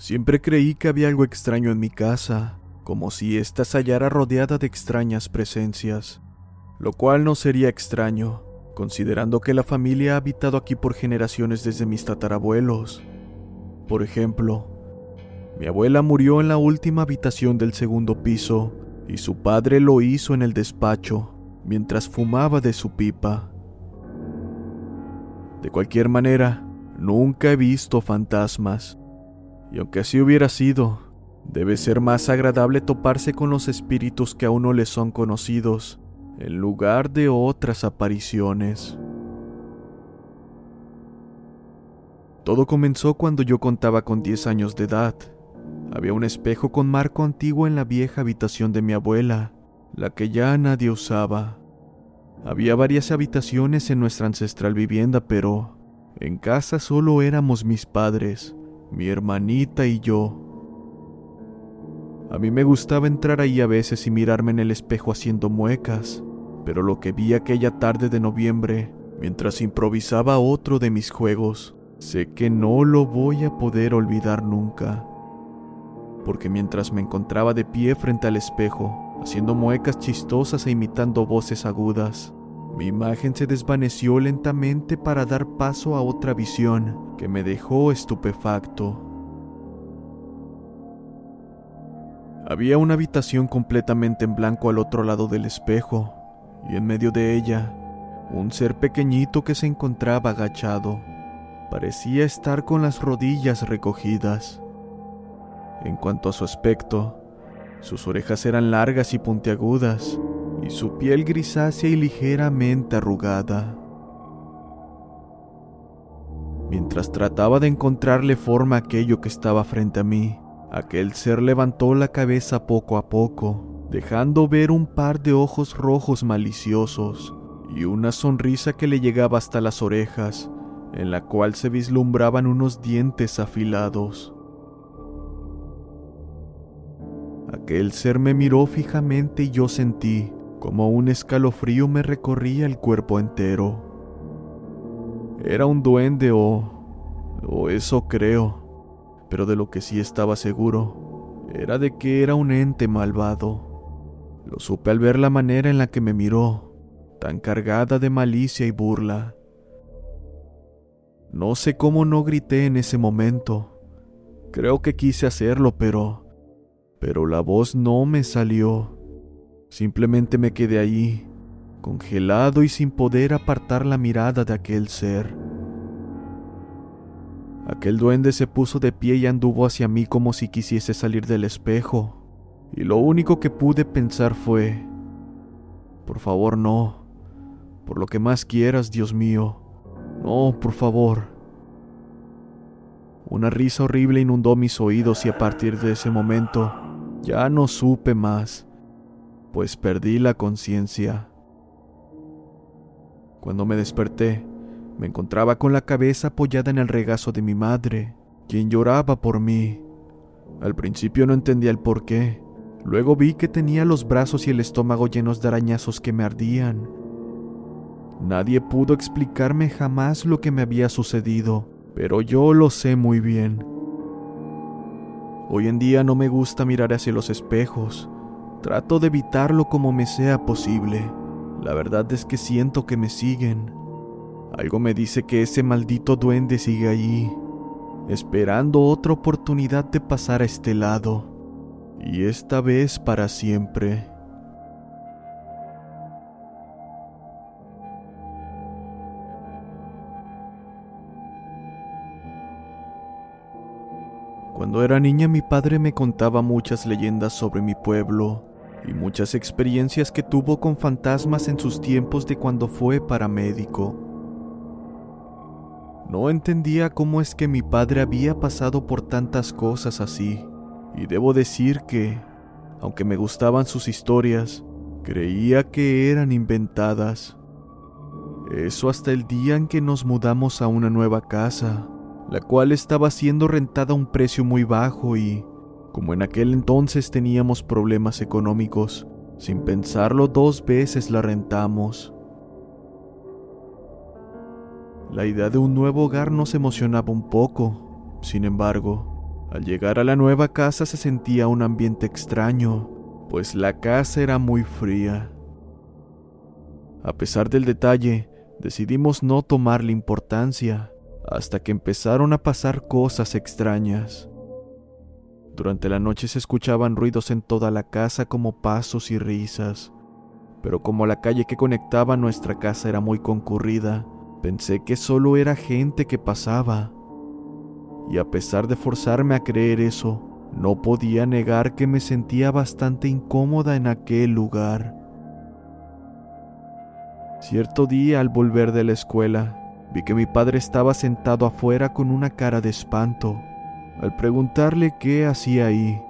Siempre creí que había algo extraño en mi casa, como si ésta se hallara rodeada de extrañas presencias, lo cual no sería extraño, considerando que la familia ha habitado aquí por generaciones desde mis tatarabuelos. Por ejemplo, mi abuela murió en la última habitación del segundo piso y su padre lo hizo en el despacho mientras fumaba de su pipa. De cualquier manera, nunca he visto fantasmas, y aunque así hubiera sido, debe ser más agradable toparse con los espíritus que aún no les son conocidos, en lugar de otras apariciones. Todo comenzó cuando yo contaba con 10 años de edad. Había un espejo con marco antiguo en la vieja habitación de mi abuela, la que ya nadie usaba. Había varias habitaciones en nuestra ancestral vivienda, pero en casa solo éramos mis padres, mi hermanita y yo. A mí me gustaba entrar ahí a veces y mirarme en el espejo haciendo muecas, pero lo que vi aquella tarde de noviembre, mientras improvisaba otro de mis juegos, sé que no lo voy a poder olvidar nunca. Porque mientras me encontraba de pie frente al espejo, haciendo muecas chistosas e imitando voces agudas, mi imagen se desvaneció lentamente para dar paso a otra visión que me dejó estupefacto. Había una habitación completamente en blanco al otro lado del espejo, y en medio de ella, un ser pequeñito que se encontraba agachado. Parecía estar con las rodillas recogidas. En cuanto a su aspecto, sus orejas eran largas y puntiagudas, y su piel grisácea y ligeramente arrugada. Mientras trataba de encontrarle forma a aquello que estaba frente a mí, aquel ser levantó la cabeza poco a poco, dejando ver un par de ojos rojos maliciosos y una sonrisa que le llegaba hasta las orejas, en la cual se vislumbraban unos dientes afilados. Aquel ser me miró fijamente y yo sentí como un escalofrío me recorría el cuerpo entero. Era un duende o... o eso creo, pero de lo que sí estaba seguro era de que era un ente malvado. Lo supe al ver la manera en la que me miró, tan cargada de malicia y burla. No sé cómo no grité en ese momento. Creo que quise hacerlo, pero... pero la voz no me salió. Simplemente me quedé allí, congelado y sin poder apartar la mirada de aquel ser. Aquel duende se puso de pie y anduvo hacia mí como si quisiese salir del espejo, y lo único que pude pensar fue, por favor no, por lo que más quieras, Dios mío, no, por favor. Una risa horrible inundó mis oídos y a partir de ese momento Ya no supe más, pues perdí la conciencia. Cuando me desperté, me encontraba con la cabeza apoyada en el regazo de mi madre, quien lloraba por mí. Al principio no entendía el por qué. Luego vi que tenía los brazos y el estómago llenos de arañazos que me ardían. Nadie pudo explicarme jamás lo que me había sucedido, pero yo lo sé muy bien. Hoy en día no me gusta mirar hacia los espejos. Trato de evitarlo como me sea posible. La verdad es que siento que me siguen. Algo me dice que ese maldito duende sigue allí, esperando otra oportunidad de pasar a este lado, y esta vez para siempre. Cuando era niña mi padre me contaba muchas leyendas sobre mi pueblo y muchas experiencias que tuvo con fantasmas en sus tiempos de cuando fue paramédico. No entendía cómo es que mi padre había pasado por tantas cosas así, y debo decir que, aunque me gustaban sus historias, creía que eran inventadas. Eso hasta el día en que nos mudamos a una nueva casa, la cual estaba siendo rentada a un precio muy bajo y, como en aquel entonces teníamos problemas económicos, sin pensarlo dos veces la rentamos. La idea de un nuevo hogar nos emocionaba un poco. Sin embargo, al llegar a la nueva casa se sentía un ambiente extraño, pues la casa era muy fría. A pesar del detalle, decidimos no tomarle importancia, hasta que empezaron a pasar cosas extrañas. Durante la noche se escuchaban ruidos en toda la casa como pasos y risas, pero como la calle que conectaba nuestra casa era muy concurrida, Pensé que solo era gente que pasaba. Y a pesar de forzarme a creer eso, no podía negar que me sentía bastante incómoda en aquel lugar. Cierto día al volver de la escuela, vi que mi padre estaba sentado afuera con una cara de espanto. Al preguntarle qué hacía ahí,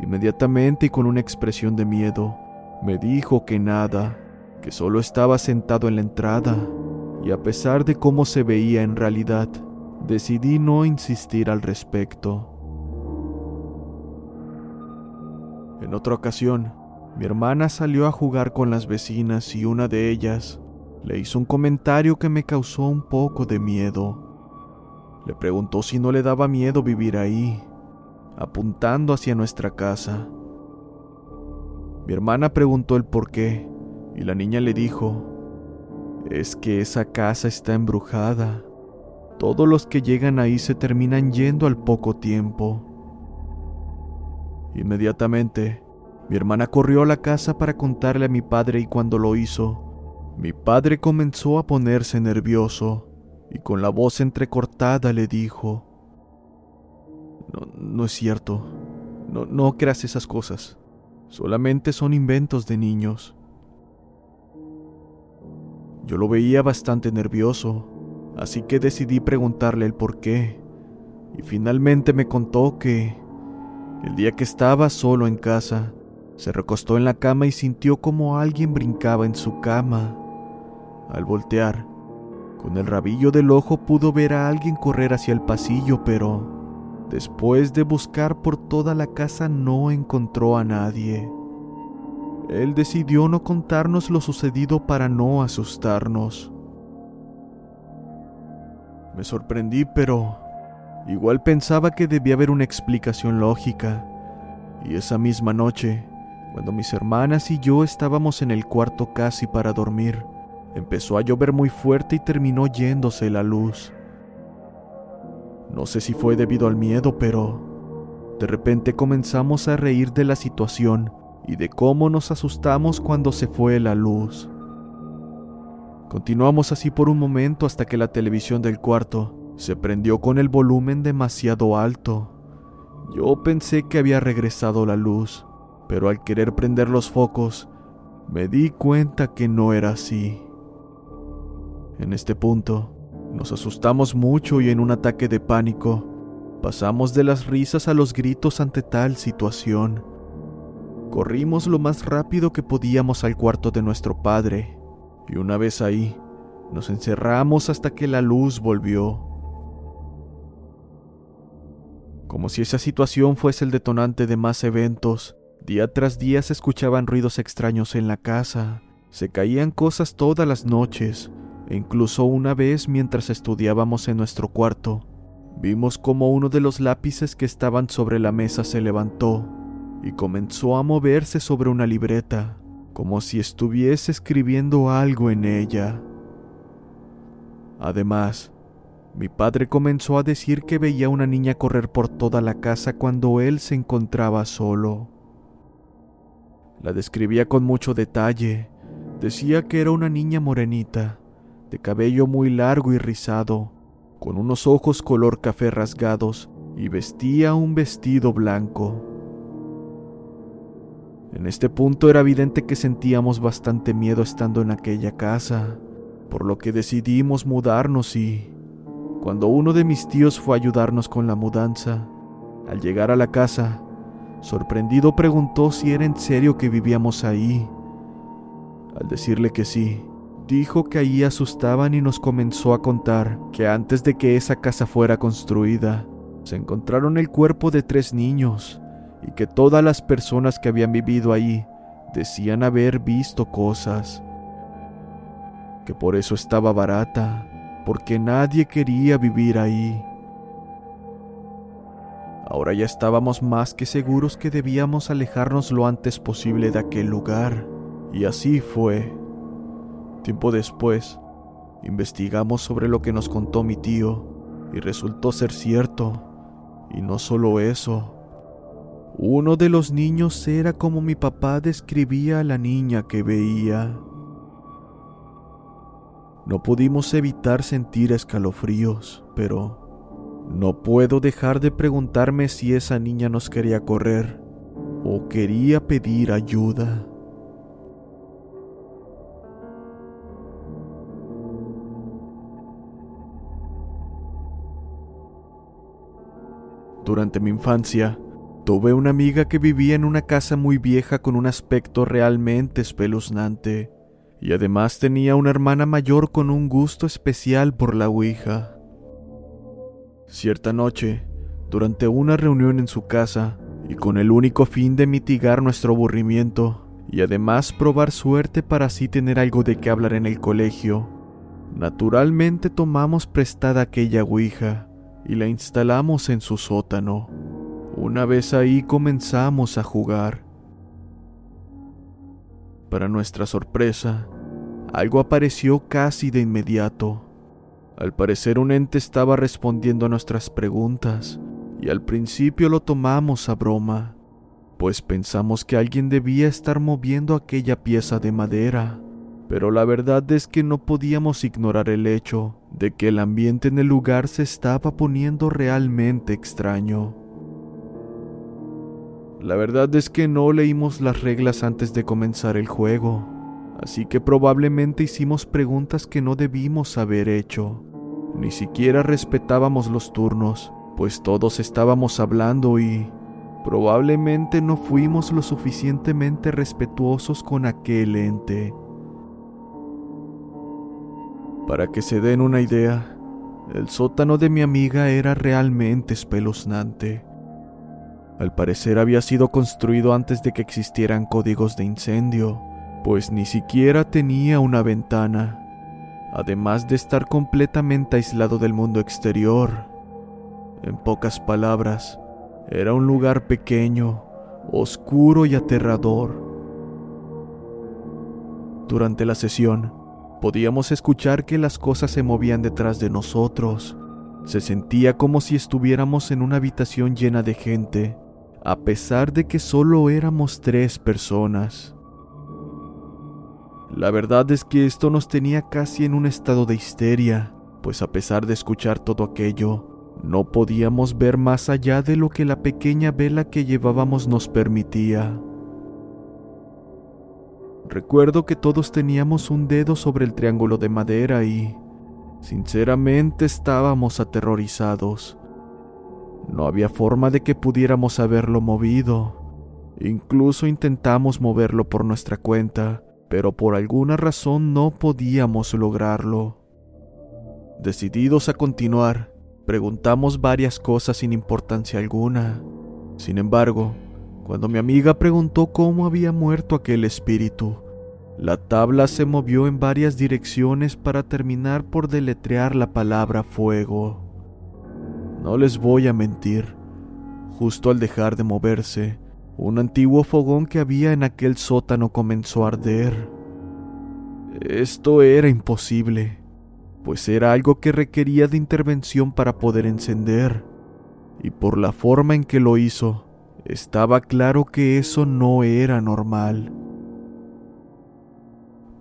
inmediatamente y con una expresión de miedo, me dijo que nada, que solo estaba sentado en la entrada y a pesar de cómo se veía en realidad, decidí no insistir al respecto. En otra ocasión, mi hermana salió a jugar con las vecinas y una de ellas le hizo un comentario que me causó un poco de miedo. Le preguntó si no le daba miedo vivir ahí, apuntando hacia nuestra casa. Mi hermana preguntó el por qué y la niña le dijo es que esa casa está embrujada. Todos los que llegan ahí se terminan yendo al poco tiempo. Inmediatamente, mi hermana corrió a la casa para contarle a mi padre y cuando lo hizo, mi padre comenzó a ponerse nervioso y con la voz entrecortada le dijo, No, no es cierto, no, no creas esas cosas, solamente son inventos de niños. Yo lo veía bastante nervioso, así que decidí preguntarle el por qué. Y finalmente me contó que el día que estaba solo en casa, se recostó en la cama y sintió como alguien brincaba en su cama. Al voltear, con el rabillo del ojo pudo ver a alguien correr hacia el pasillo, pero después de buscar por toda la casa no encontró a nadie. Él decidió no contarnos lo sucedido para no asustarnos. Me sorprendí, pero igual pensaba que debía haber una explicación lógica. Y esa misma noche, cuando mis hermanas y yo estábamos en el cuarto casi para dormir, empezó a llover muy fuerte y terminó yéndose la luz. No sé si fue debido al miedo, pero de repente comenzamos a reír de la situación y de cómo nos asustamos cuando se fue la luz. Continuamos así por un momento hasta que la televisión del cuarto se prendió con el volumen demasiado alto. Yo pensé que había regresado la luz, pero al querer prender los focos, me di cuenta que no era así. En este punto, nos asustamos mucho y en un ataque de pánico, pasamos de las risas a los gritos ante tal situación Corrimos lo más rápido que podíamos al cuarto de nuestro padre, y una vez ahí, nos encerramos hasta que la luz volvió. Como si esa situación fuese el detonante de más eventos, día tras día se escuchaban ruidos extraños en la casa, se caían cosas todas las noches, incluso una vez mientras estudiábamos en nuestro cuarto, vimos como uno de los lápices que estaban sobre la mesa se levantó y comenzó a moverse sobre una libreta, como si estuviese escribiendo algo en ella. Además, mi padre comenzó a decir que veía a una niña correr por toda la casa cuando él se encontraba solo. La describía con mucho detalle. Decía que era una niña morenita, de cabello muy largo y rizado, con unos ojos color café rasgados y vestía un vestido blanco. En este punto era evidente que sentíamos bastante miedo estando en aquella casa, por lo que decidimos mudarnos y, cuando uno de mis tíos fue a ayudarnos con la mudanza, al llegar a la casa, sorprendido preguntó si era en serio que vivíamos ahí. Al decirle que sí, dijo que ahí asustaban y nos comenzó a contar que antes de que esa casa fuera construida, se encontraron el cuerpo de tres niños y que todas las personas que habían vivido ahí decían haber visto cosas. Que por eso estaba barata, porque nadie quería vivir ahí. Ahora ya estábamos más que seguros que debíamos alejarnos lo antes posible de aquel lugar, y así fue. Tiempo después, investigamos sobre lo que nos contó mi tío, y resultó ser cierto. Y no solo eso, uno de los niños era como mi papá describía a la niña que veía. No pudimos evitar sentir escalofríos, pero no puedo dejar de preguntarme si esa niña nos quería correr o quería pedir ayuda. Durante mi infancia, Tuve una amiga que vivía en una casa muy vieja con un aspecto realmente espeluznante, y además tenía una hermana mayor con un gusto especial por la Ouija. Cierta noche, durante una reunión en su casa, y con el único fin de mitigar nuestro aburrimiento, y además probar suerte para así tener algo de qué hablar en el colegio, naturalmente tomamos prestada aquella Ouija y la instalamos en su sótano. Una vez ahí comenzamos a jugar. Para nuestra sorpresa, algo apareció casi de inmediato. Al parecer un ente estaba respondiendo a nuestras preguntas, y al principio lo tomamos a broma, pues pensamos que alguien debía estar moviendo aquella pieza de madera, pero la verdad es que no podíamos ignorar el hecho de que el ambiente en el lugar se estaba poniendo realmente extraño. La verdad es que no leímos las reglas antes de comenzar el juego, así que probablemente hicimos preguntas que no debimos haber hecho. Ni siquiera respetábamos los turnos, pues todos estábamos hablando y probablemente no fuimos lo suficientemente respetuosos con aquel ente. Para que se den una idea, el sótano de mi amiga era realmente espeluznante. Al parecer había sido construido antes de que existieran códigos de incendio, pues ni siquiera tenía una ventana, además de estar completamente aislado del mundo exterior. En pocas palabras, era un lugar pequeño, oscuro y aterrador. Durante la sesión, podíamos escuchar que las cosas se movían detrás de nosotros. Se sentía como si estuviéramos en una habitación llena de gente, a pesar de que solo éramos tres personas. La verdad es que esto nos tenía casi en un estado de histeria, pues a pesar de escuchar todo aquello, no podíamos ver más allá de lo que la pequeña vela que llevábamos nos permitía. Recuerdo que todos teníamos un dedo sobre el triángulo de madera y, sinceramente, estábamos aterrorizados. No había forma de que pudiéramos haberlo movido, Incluso intentamos moverlo por nuestra cuenta, pero por alguna razón no podíamos lograrlo. Decididos a continuar, preguntamos varias cosas sin importancia alguna. Sin embargo, cuando mi amiga preguntó cómo había muerto aquel espíritu, la tabla se movió en varias direcciones para terminar por deletrear la palabra fuego. No les voy a mentir, justo al dejar de moverse, un antiguo fogón que había en aquel sótano comenzó a arder. Esto era imposible, pues era algo que requería de intervención para poder encender, y por la forma en que lo hizo, estaba claro que eso no era normal.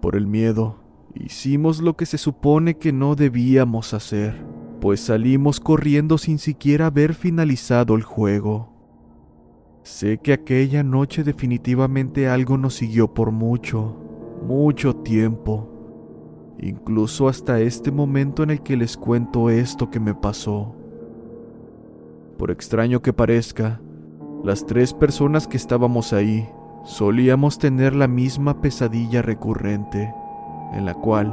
Por el miedo, hicimos lo que se supone que no debíamos hacer, pues salimos corriendo sin siquiera haber finalizado el juego. Sé que aquella noche definitivamente algo nos siguió por mucho, mucho tiempo, incluso hasta este momento en el que les cuento esto que me pasó. Por extraño que parezca, las tres personas que estábamos ahí solíamos tener la misma pesadilla recurrente, en la cual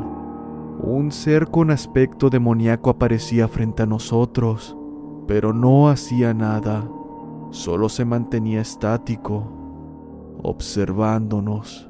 un ser con aspecto demoníaco aparecía frente a nosotros, pero no hacía nada, solo se mantenía estático, observándonos.